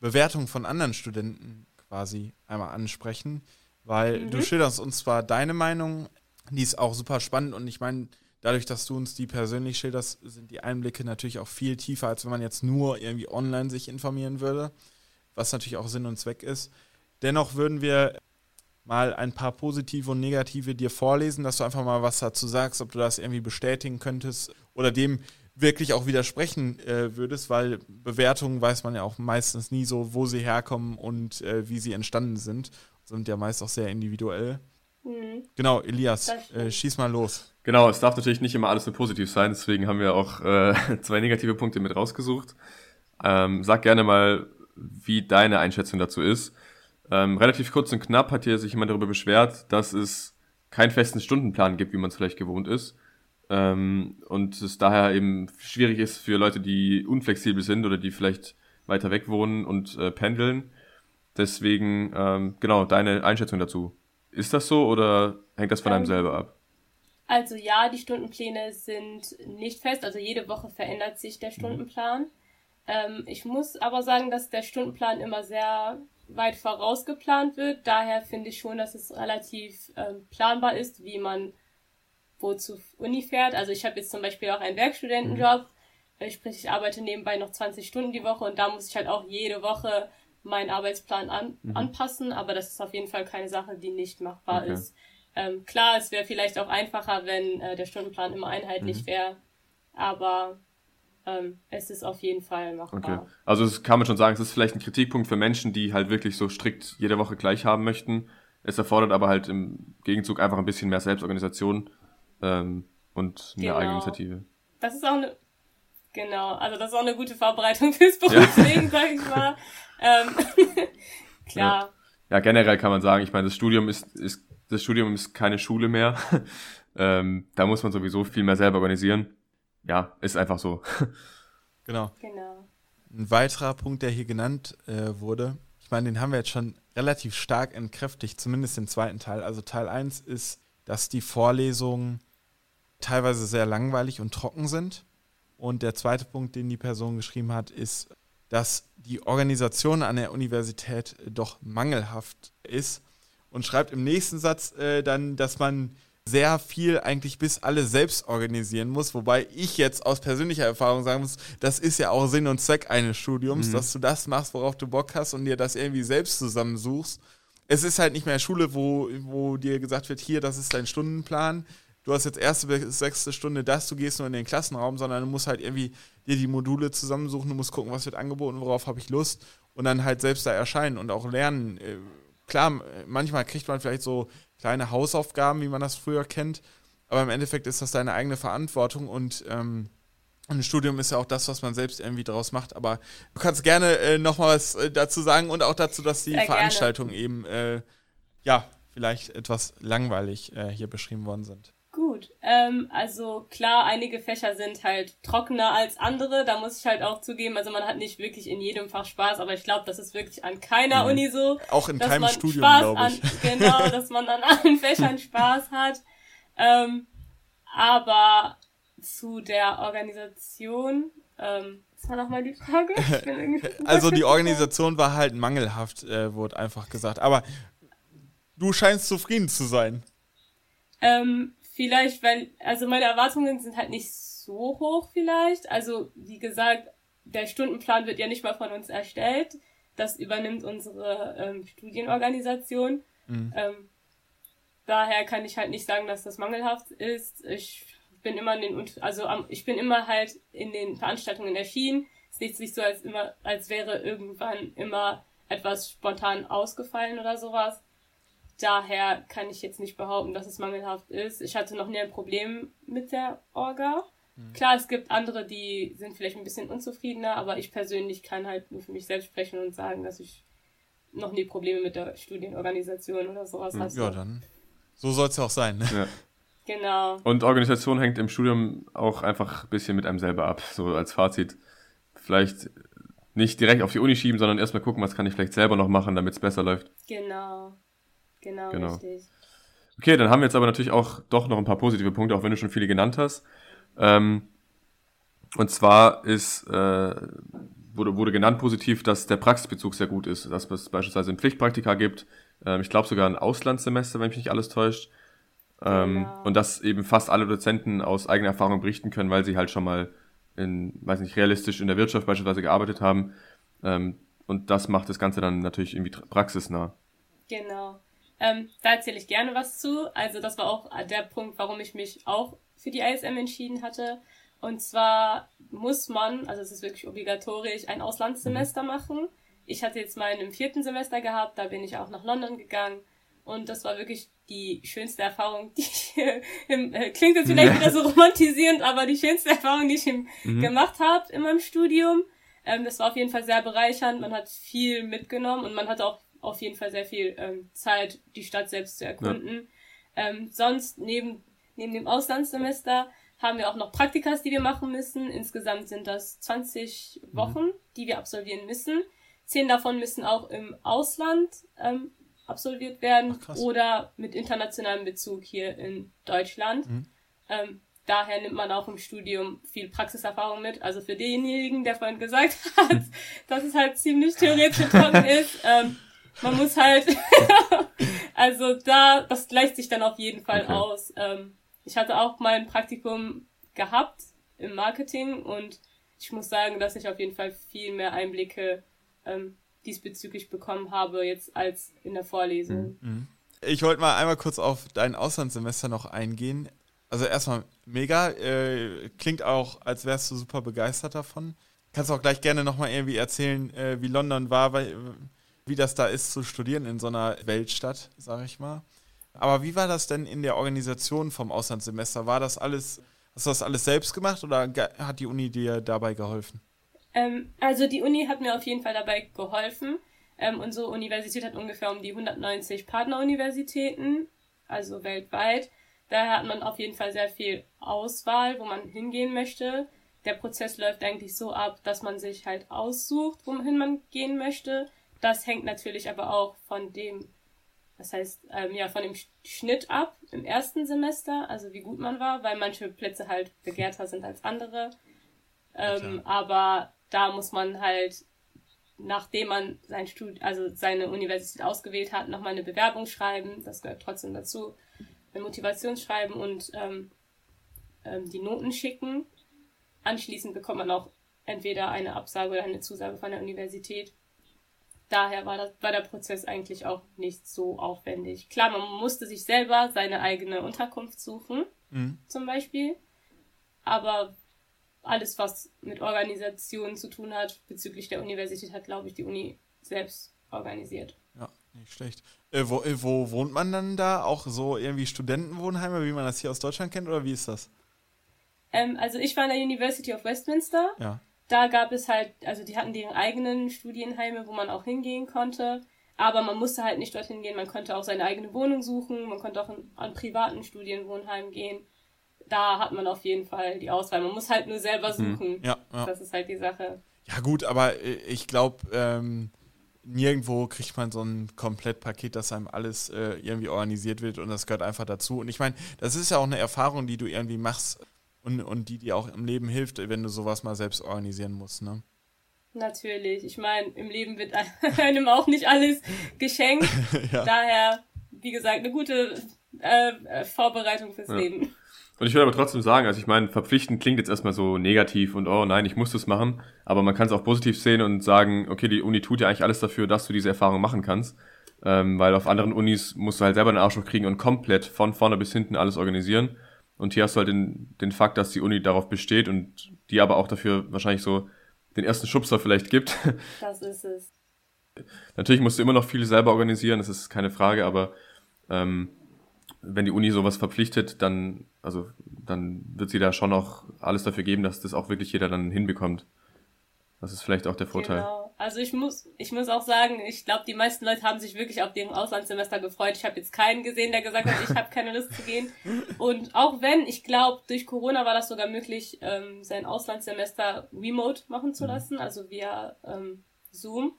Bewertungen von anderen Studenten quasi einmal ansprechen, weil Mhm. du schilderst uns zwar deine Meinung, die ist auch super spannend und ich meine, dadurch, dass du uns die persönlich schilderst, sind die Einblicke natürlich auch viel tiefer, als wenn man jetzt nur irgendwie online sich informieren würde, was natürlich auch Sinn und Zweck ist. Dennoch würden wir mal ein paar positive und negative dir vorlesen, dass du einfach mal was dazu sagst, ob du das irgendwie bestätigen könntest oder dem wirklich auch widersprechen äh, würdest, weil Bewertungen weiß man ja auch meistens nie so, wo sie herkommen und äh, wie sie entstanden sind. Sind ja meist auch sehr individuell. Hm. Genau, Elias, äh, schieß mal los. Genau, es darf natürlich nicht immer alles nur positiv sein, deswegen haben wir auch äh, zwei negative Punkte mit rausgesucht. Ähm, sag gerne mal, wie deine Einschätzung dazu ist. Ähm, relativ kurz und knapp hat hier sich jemand darüber beschwert, dass es keinen festen Stundenplan gibt, wie man es vielleicht gewohnt ist. Ähm, und es daher eben schwierig ist für Leute, die unflexibel sind oder die vielleicht weiter weg wohnen und äh, pendeln. Deswegen, ähm, genau, deine Einschätzung dazu. Ist das so oder hängt das von einem Ähm, selber ab? Also ja, die Stundenpläne sind nicht fest, also jede Woche verändert sich der Stundenplan. Ähm, ich muss aber sagen, dass der Stundenplan immer sehr weit vorausgeplant wird. Daher finde ich schon, dass es relativ ähm, planbar ist, wie man wo zur Uni fährt. Also ich habe jetzt zum Beispiel auch einen Werkstudentenjob. Mhm. Sprich, ich arbeite nebenbei noch 20 Stunden die Woche und da muss ich halt auch jede Woche meinen Arbeitsplan an, mhm. anpassen. Aber das ist auf jeden Fall keine Sache, die nicht machbar okay. ist. Ähm, klar, es wäre vielleicht auch einfacher, wenn äh, der Stundenplan immer einheitlich mhm. wäre. Aber ähm, es ist auf jeden Fall machbar. Okay. Also es kann man schon sagen, es ist vielleicht ein Kritikpunkt für Menschen, die halt wirklich so strikt jede Woche gleich haben möchten. Es erfordert aber halt im Gegenzug einfach ein bisschen mehr Selbstorganisation ähm, und mehr genau. Eigeninitiative. Das ist auch eine genau, also das ist auch eine gute Vorbereitung fürs Berufsleben, ja. sag ich mal. ähm, klar. Ja. ja. generell kann man sagen, ich meine, das Studium ist, ist das Studium ist keine Schule mehr. ähm, da muss man sowieso viel mehr selber organisieren ja, ist einfach so. genau. genau. Ein weiterer Punkt, der hier genannt äh, wurde, ich meine, den haben wir jetzt schon relativ stark entkräftigt, zumindest den zweiten Teil. Also Teil 1 ist, dass die Vorlesungen teilweise sehr langweilig und trocken sind. Und der zweite Punkt, den die Person geschrieben hat, ist, dass die Organisation an der Universität doch mangelhaft ist und schreibt im nächsten Satz äh, dann, dass man sehr viel eigentlich bis alle selbst organisieren muss, wobei ich jetzt aus persönlicher Erfahrung sagen muss, das ist ja auch Sinn und Zweck eines Studiums, mhm. dass du das machst, worauf du Bock hast und dir das irgendwie selbst zusammensuchst. Es ist halt nicht mehr Schule, wo, wo dir gesagt wird, hier, das ist dein Stundenplan. Du hast jetzt erste bis sechste Stunde das, du gehst nur in den Klassenraum, sondern du musst halt irgendwie dir die Module zusammensuchen, du musst gucken, was wird angeboten, worauf habe ich Lust und dann halt selbst da erscheinen und auch lernen. Äh, klar, manchmal kriegt man vielleicht so kleine Hausaufgaben, wie man das früher kennt. Aber im Endeffekt ist das deine eigene Verantwortung und ähm, ein Studium ist ja auch das, was man selbst irgendwie daraus macht. Aber du kannst gerne äh, noch mal was äh, dazu sagen und auch dazu, dass die Sehr Veranstaltungen gerne. eben äh, ja vielleicht etwas langweilig äh, hier beschrieben worden sind. Gut, ähm, also klar, einige Fächer sind halt trockener als andere. Da muss ich halt auch zugeben, also man hat nicht wirklich in jedem Fach Spaß, aber ich glaube, das ist wirklich an keiner mhm. Uni so. Auch in keinem Studium, glaube ich. An, genau, dass man an allen Fächern Spaß hat. Ähm, aber zu der Organisation, ähm, was war nochmal die Frage? also die Organisation war halt mangelhaft, äh, wurde einfach gesagt. Aber du scheinst zufrieden zu sein. Ähm, Vielleicht, weil, also meine Erwartungen sind halt nicht so hoch vielleicht. Also, wie gesagt, der Stundenplan wird ja nicht mal von uns erstellt. Das übernimmt unsere ähm, Studienorganisation. Mhm. Ähm, daher kann ich halt nicht sagen, dass das mangelhaft ist. Ich bin immer in den, also ich bin immer halt in den Veranstaltungen erschienen. Es ist nicht so, als immer, als wäre irgendwann immer etwas spontan ausgefallen oder sowas. Daher kann ich jetzt nicht behaupten, dass es mangelhaft ist. Ich hatte noch nie ein Problem mit der Orga. Mhm. Klar, es gibt andere, die sind vielleicht ein bisschen unzufriedener, aber ich persönlich kann halt nur für mich selbst sprechen und sagen, dass ich noch nie Probleme mit der Studienorganisation oder sowas mhm. hatte. Ja, dann. So soll es ja auch sein. Ne? Ja. Genau. Und Organisation hängt im Studium auch einfach ein bisschen mit einem selber ab, so als Fazit. Vielleicht nicht direkt auf die Uni schieben, sondern erstmal gucken, was kann ich vielleicht selber noch machen, damit es besser läuft. Genau. Genau, genau, richtig. Okay, dann haben wir jetzt aber natürlich auch doch noch ein paar positive Punkte, auch wenn du schon viele genannt hast. Ähm, und zwar ist, äh, wurde, wurde genannt positiv, dass der Praxisbezug sehr gut ist, dass es beispielsweise ein Pflichtpraktika gibt, ähm, ich glaube sogar ein Auslandssemester, wenn mich nicht alles täuscht. Ähm, genau. Und dass eben fast alle Dozenten aus eigener Erfahrung berichten können, weil sie halt schon mal in, weiß nicht, realistisch in der Wirtschaft beispielsweise gearbeitet haben. Ähm, und das macht das Ganze dann natürlich irgendwie praxisnah. Genau. Ähm, da erzähle ich gerne was zu. Also das war auch der Punkt, warum ich mich auch für die ISM entschieden hatte. Und zwar muss man, also es ist wirklich obligatorisch, ein Auslandssemester mhm. machen. Ich hatte jetzt mal im vierten Semester gehabt, da bin ich auch nach London gegangen. Und das war wirklich die schönste Erfahrung, die ich, im, äh, klingt jetzt vielleicht wieder so romantisierend, aber die schönste Erfahrung, die ich mhm. gemacht habe in meinem Studium. Ähm, das war auf jeden Fall sehr bereichernd. Man hat viel mitgenommen und man hat auch auf jeden Fall sehr viel ähm, Zeit, die Stadt selbst zu erkunden. Ja. Ähm, sonst neben, neben dem Auslandssemester haben wir auch noch Praktikas, die wir machen müssen. Insgesamt sind das 20 mhm. Wochen, mhm. die wir absolvieren müssen. Zehn davon müssen auch im Ausland ähm, absolviert werden Ach, oder mit internationalem Bezug hier in Deutschland. Mhm. Ähm, daher nimmt man auch im Studium viel Praxiserfahrung mit. Also für denjenigen, der vorhin gesagt hat, dass es halt ziemlich theoretisch ist, ähm, man muss halt, also da, das gleicht sich dann auf jeden Fall Okay. aus. Ähm, ich hatte auch mal ein Praktikum gehabt im Marketing und ich muss sagen, dass ich auf jeden Fall viel mehr Einblicke ähm, diesbezüglich bekommen habe jetzt als in der Vorlesung. Ich wollte mal einmal kurz auf dein Auslandssemester noch eingehen. Also erstmal mega, äh, klingt auch, als wärst du super begeistert davon. Kannst auch gleich gerne nochmal irgendwie erzählen, äh, wie London war, weil, wie das da ist zu studieren in so einer Weltstadt, sag ich mal. Aber wie war das denn in der Organisation vom Auslandssemester? War das alles, hast du das alles selbst gemacht oder hat die Uni dir dabei geholfen? Ähm, also die Uni hat mir auf jeden Fall dabei geholfen. Ähm, unsere Universität hat ungefähr um die 190 Partneruniversitäten, also weltweit. Daher hat man auf jeden Fall sehr viel Auswahl, wo man hingehen möchte. Der Prozess läuft eigentlich so ab, dass man sich halt aussucht, wohin man gehen möchte. Das hängt natürlich aber auch von dem, das heißt, ähm, ja, von dem Sch- Schnitt ab im ersten Semester, also wie gut man war, weil manche Plätze halt begehrter sind als andere. Ähm, aber da muss man halt, nachdem man sein Stud also seine Universität ausgewählt hat, nochmal eine Bewerbung schreiben. Das gehört trotzdem dazu. Ein Motivationsschreiben und ähm, ähm, die Noten schicken. Anschließend bekommt man auch entweder eine Absage oder eine Zusage von der Universität. Daher war, das, war der Prozess eigentlich auch nicht so aufwendig. Klar, man musste sich selber seine eigene Unterkunft suchen, Mhm. zum Beispiel. Aber alles, was mit Organisation zu tun hat, bezüglich der Universität, hat, glaube ich, die Uni selbst organisiert. Ja, nicht schlecht. Äh, wo, äh, wo wohnt man dann da? Auch so irgendwie Studentenwohnheime, wie man das hier aus Deutschland kennt, oder wie ist das? Ähm, also ich war an der University of Westminster. Ja. Da gab es halt, also die hatten deren eigenen Studienheime, wo man auch hingehen konnte. Aber man musste halt nicht dorthin gehen. Man konnte auch seine eigene Wohnung suchen. Man konnte auch in, an privaten Studienwohnheimen gehen. Da hat man auf jeden Fall die Auswahl. Man muss halt nur selber suchen. Ja, ja. Das ist halt die Sache. Ja gut, aber äh, ich glaube, ähm, nirgendwo kriegt man so ein Komplettpaket, dass einem alles äh, irgendwie organisiert wird und das gehört einfach dazu. Und ich meine, das ist ja auch eine Erfahrung, die du irgendwie machst und, und die dir auch im Leben hilft, wenn du sowas mal selbst organisieren musst. Ne? Natürlich. Ich meine, im Leben wird einem auch nicht alles geschenkt. Ja. Daher, wie gesagt, eine gute äh, äh, Vorbereitung fürs Ja. Leben. Und ich will aber trotzdem sagen, also ich meine, verpflichtend klingt jetzt erstmal so negativ und oh nein, ich muss das machen, aber man kann es auch positiv sehen und sagen, okay, die Uni tut ja eigentlich alles dafür, dass du diese Erfahrung machen kannst, ähm, weil auf anderen Unis musst du halt selber einen Arsch kriegen und komplett von vorne bis hinten alles organisieren. Und hier hast du halt den, den Fakt, dass die Uni darauf besteht und die aber auch dafür wahrscheinlich so den ersten Schubser vielleicht gibt. Das ist es. Natürlich musst du immer noch viel selber organisieren, das ist keine Frage, aber ähm, wenn die Uni sowas verpflichtet, dann, also, dann wird sie da schon auch alles dafür geben, dass das auch wirklich jeder dann hinbekommt. Das ist vielleicht auch der Vorteil. Genau. Also ich muss, ich muss auch sagen, ich glaube, die meisten Leute haben sich wirklich auf deren Auslandssemester gefreut. Ich habe jetzt keinen gesehen, der gesagt hat, ich habe keine Lust zu gehen. Und auch wenn, ich glaube, durch Corona war das sogar möglich, ähm, sein Auslandssemester remote machen zu lassen, also via ähm, Zoom.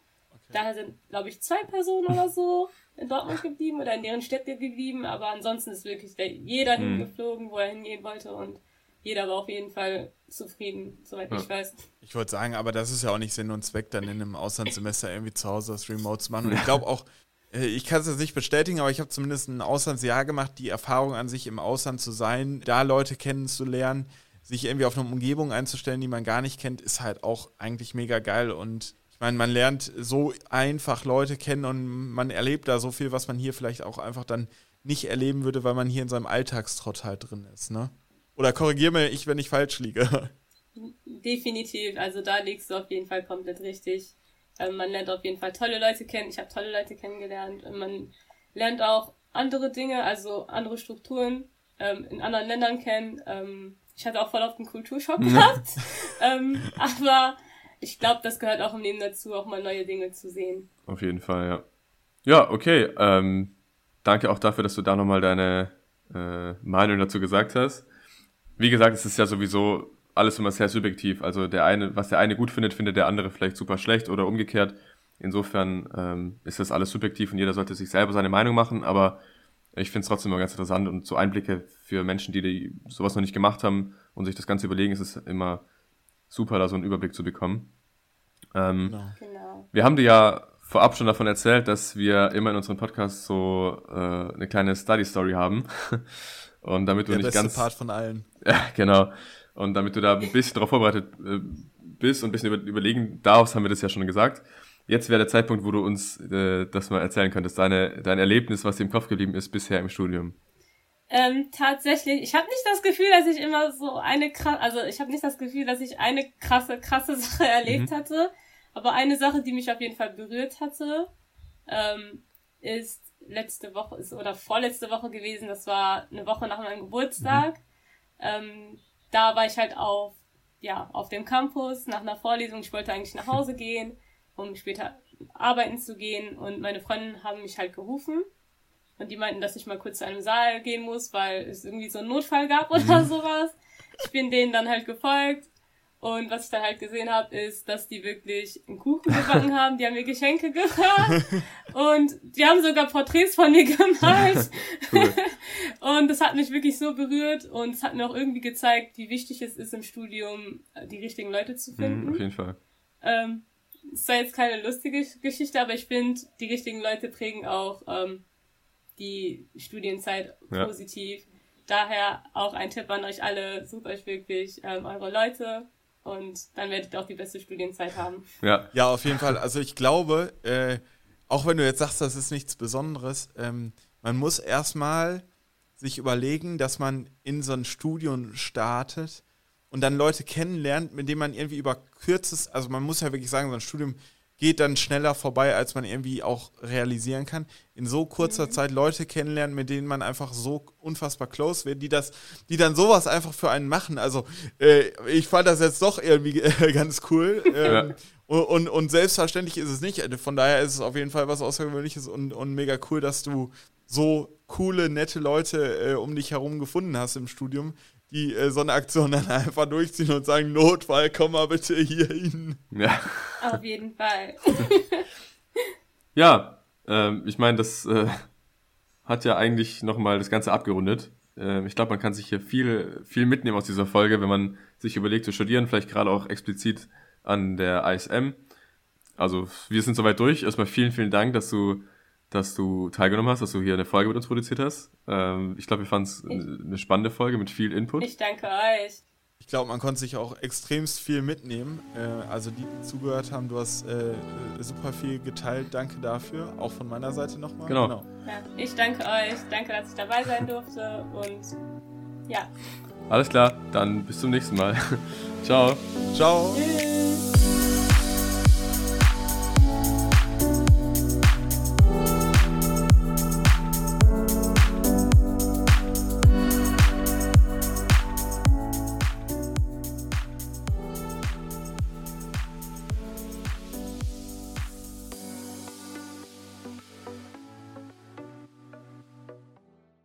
Daher sind, glaube ich, zwei Personen oder so in Dortmund geblieben oder in deren Städte geblieben, aber ansonsten ist wirklich der, jeder Mhm. hingeflogen, wo er hingehen wollte und jeder war auf jeden Fall zufrieden, soweit Ja. ich weiß. Ich wollte sagen, aber das ist ja auch nicht Sinn und Zweck, dann in einem Auslandssemester irgendwie zu Hause das Remote zu machen. Und ich glaube auch, äh, ich kann es jetzt nicht bestätigen, aber ich habe zumindest ein Auslandsjahr gemacht, die Erfahrung an sich im Ausland zu sein, da Leute kennenzulernen, sich irgendwie auf eine Umgebung einzustellen, die man gar nicht kennt, ist halt auch eigentlich mega geil. Und ich meine, man lernt so einfach Leute kennen und man erlebt da so viel, was man hier vielleicht auch einfach dann nicht erleben würde, weil man hier in seinem Alltagstrott halt drin ist, ne? Oder korrigier mir ich, wenn ich falsch liege. Definitiv, also da liegst du auf jeden Fall komplett richtig. Ähm, man lernt auf jeden Fall tolle Leute kennen. Ich habe tolle Leute kennengelernt. Und man lernt auch andere Dinge, also andere Strukturen ähm, in anderen Ländern kennen. Ähm, ich hatte auch voll auf den Kulturschock gehabt. ähm, aber ich glaube, das gehört auch im Leben dazu, auch mal neue Dinge zu sehen. Auf jeden Fall, ja. Ja, okay. Ähm, danke auch dafür, dass du da nochmal deine äh, Meinung dazu gesagt hast. Wie gesagt, es ist ja sowieso alles immer sehr subjektiv. Also der eine, was der eine gut findet, findet der andere vielleicht super schlecht oder umgekehrt. Insofern ähm, ist das alles subjektiv und jeder sollte sich selber seine Meinung machen, aber ich finde es trotzdem immer ganz interessant und so Einblicke für Menschen, die, die sowas noch nicht gemacht haben und sich das Ganze überlegen, ist es immer super, da so einen Überblick zu bekommen. Ähm, Genau. Genau. wir haben dir ja vorab schon davon erzählt, dass wir immer in unserem Podcast so äh, eine kleine Study Story haben. Und damit du Der nicht beste ganz. Part von allen. Ja, genau. Und damit du da ein bisschen darauf vorbereitet äh, bist und ein bisschen über, überlegen darfst, haben wir das ja schon gesagt. Jetzt wäre der Zeitpunkt, wo du uns äh, das mal erzählen könntest, deine, dein Erlebnis, was dir im Kopf geblieben ist bisher im Studium. Ähm, tatsächlich, ich habe nicht das Gefühl, dass ich immer so eine krasse, also ich habe nicht das Gefühl, dass ich eine krasse, krasse Sache erlebt Mhm. hatte. Aber eine Sache, die mich auf jeden Fall berührt hatte, ähm, ist letzte Woche ist oder vorletzte Woche gewesen. Das war eine Woche nach meinem Geburtstag. Ähm, da war ich halt auf ja auf dem Campus nach einer Vorlesung. Ich wollte eigentlich nach Hause gehen, um später arbeiten zu gehen. Und meine Freundinnen haben mich halt gerufen. Und die meinten, dass ich mal kurz zu einem Saal gehen muss, weil es irgendwie so einen Notfall gab oder sowas. Ich bin denen dann halt gefolgt. Und was ich dann halt gesehen habe, ist, dass die wirklich einen Kuchen gebacken haben. Die haben mir Geschenke gebracht. Und die haben sogar Porträts von mir gemalt. Cool. Und das hat mich wirklich so berührt. Und es hat mir auch irgendwie gezeigt, wie wichtig es ist im Studium, die richtigen Leute zu finden. Mhm, auf jeden Fall. Ähm, es war jetzt keine lustige Geschichte, aber ich finde, die richtigen Leute prägen auch ähm, die Studienzeit Ja. positiv. Daher auch ein Tipp an euch alle, sucht euch wirklich ähm, eure Leute und dann werdet ihr auch die beste Studienzeit haben. Ja, Ja, auf jeden Fall. Also ich glaube, äh, auch wenn du jetzt sagst, das ist nichts Besonderes, ähm, man muss erstmal sich überlegen, dass man in so ein Studium startet und dann Leute kennenlernt, mit denen man irgendwie über kürzes, also man muss ja wirklich sagen, so ein Studium geht dann schneller vorbei, als man irgendwie auch realisieren kann. In so kurzer Zeit Leute kennenlernen, mit denen man einfach so unfassbar close wird, die das, die dann sowas einfach für einen machen. Also äh, ich fand das jetzt doch irgendwie äh, ganz cool. Ähm, Ja. und, und, und selbstverständlich ist es nicht. Von daher ist es auf jeden Fall was Außergewöhnliches und, und mega cool, dass du so coole, nette Leute äh, um dich herum gefunden hast im Studium, die äh, so eine Aktion dann einfach durchziehen und sagen, Notfall, komm mal bitte hier hin. ja. Auf jeden Fall. Ja, ähm, ich meine, das äh, hat ja eigentlich nochmal das Ganze abgerundet. Ähm, ich glaube, man kann sich hier viel, viel mitnehmen aus dieser Folge, wenn man sich überlegt zu studieren, vielleicht gerade auch explizit an der ISM. Also wir sind soweit durch. Erstmal vielen, vielen Dank, dass du, dass du teilgenommen hast, dass du hier eine Folge mit uns produziert hast. Ähm, ich glaube, wir fanden es eine spannende Folge mit viel Input. Ich danke euch. Ich glaube, man konnte sich auch extremst viel mitnehmen. Äh, also die, die zugehört haben, du hast äh, super viel geteilt. Danke dafür. Auch von meiner Seite nochmal. Genau. Ja, ich danke euch. Danke, dass ich dabei sein durfte. Und ja, Alles klar, dann bis zum nächsten Mal. Ciao. Ciao. tschüss.